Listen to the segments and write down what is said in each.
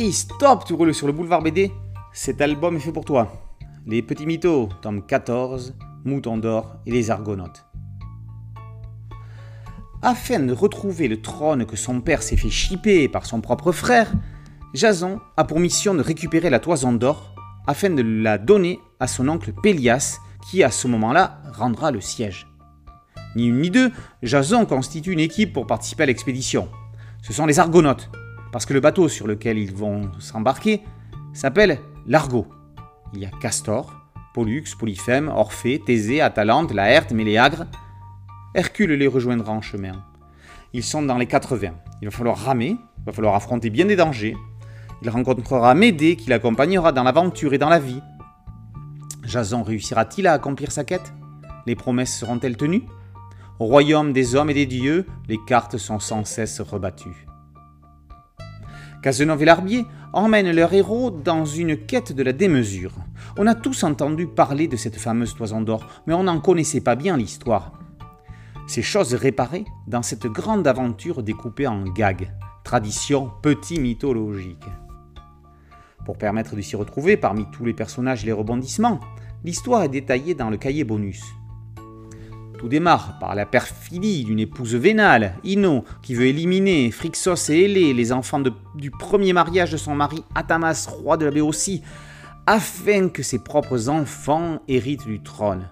Hey, stop, tu roules sur le boulevard BD Cet album est fait pour toi. Les Petits Mythos, tome 14, Mouton d'or et les Argonautes. Afin de retrouver le trône que son père s'est fait chipper par son propre frère, Jason a pour mission de récupérer la toison d'or afin de la donner à son oncle Pélias, qui à ce moment-là rendra le siège. Ni une ni deux, Jason constitue une équipe pour participer à l'expédition. Ce sont les Argonautes, parce que le bateau sur lequel ils vont s'embarquer s'appelle l'Argo. Il y a Castor, Pollux, Polyphème, Orphée, Thésée, Atalante, Laerte, Méléagre. Hercule les rejoindra en chemin. Ils sont dans les 80. Il va falloir ramer, il va falloir affronter bien des dangers. Il rencontrera Médée qui l'accompagnera dans l'aventure et dans la vie. Jason réussira-t-il à accomplir sa quête? Les promesses seront-elles tenues? Au royaume des hommes et des dieux, les cartes sont sans cesse rebattues. Cazenove et Larbier emmènent leur héros dans une quête de la démesure. On a tous entendu parler de cette fameuse toison d'or, mais on n'en connaissait pas bien l'histoire. Ces choses réparées dans cette grande aventure découpée en gags, tradition petit mythologique. Pour permettre de s'y retrouver parmi tous les personnages et les rebondissements, l'histoire est détaillée dans le cahier bonus. Tout démarre par la perfidie d'une épouse vénale, Ino, qui veut éliminer Phrixos et Hélé, les enfants du premier mariage de son mari Atamas, roi de la Béotie, afin que ses propres enfants héritent du trône.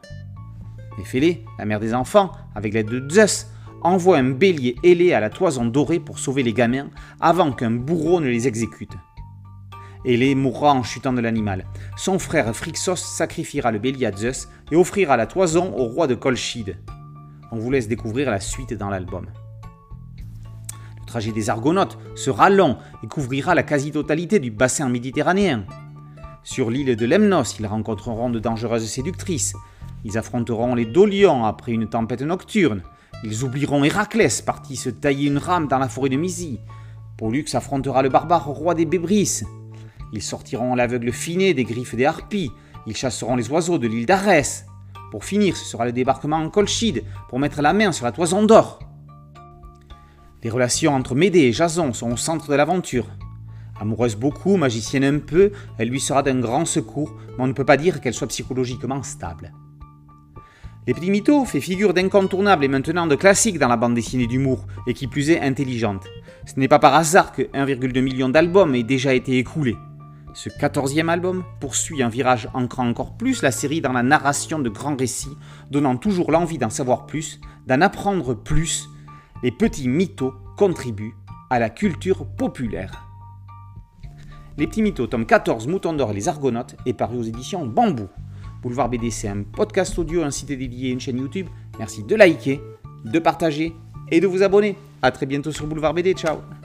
Néphélé, la mère des enfants, avec l'aide de Zeus, envoie un bélier ailé à la toison dorée pour sauver les gamins avant qu'un bourreau ne les exécute. Hélé mourra en chutant de l'animal. Son frère Phrixos sacrifiera le bélier Zeus et offrira la toison au roi de Colchide. On vous laisse découvrir la suite dans l'album. Le trajet des Argonautes sera long et couvrira la quasi-totalité du bassin méditerranéen. Sur l'île de Lemnos, ils rencontreront de dangereuses séductrices. Ils affronteront les Dolions après une tempête nocturne. Ils oublieront Héraclès, parti se tailler une rame dans la forêt de Mysie. Pollux affrontera le barbare roi des Bébris. Ils sortiront l'aveugle finé des griffes des harpies. Ils chasseront les oiseaux de l'île d'Arès. Pour finir, ce sera le débarquement en Colchide pour mettre la main sur la toison d'or. Les relations entre Médée et Jason sont au centre de l'aventure. Amoureuse beaucoup, magicienne un peu, elle lui sera d'un grand secours, mais on ne peut pas dire qu'elle soit psychologiquement stable. Les Petits Mythos fait figure d'incontournable et maintenant de classique dans la bande dessinée d'humour, et qui plus est intelligente. Ce n'est pas par hasard que 1,2 million d'albums aient déjà été écoulés. Ce quatorzième album poursuit un virage ancrant encore plus la série dans la narration de grands récits, donnant toujours l'envie d'en savoir plus, d'en apprendre plus. Les petits mythos contribuent à la culture populaire. Les petits mythos, tome 14, Mouton d'or et les Argonautes, est paru aux éditions Bambou. Boulevard BD, c'est un podcast audio, un site dédié et une chaîne YouTube. Merci de liker, de partager et de vous abonner. A très bientôt sur Boulevard BD. Ciao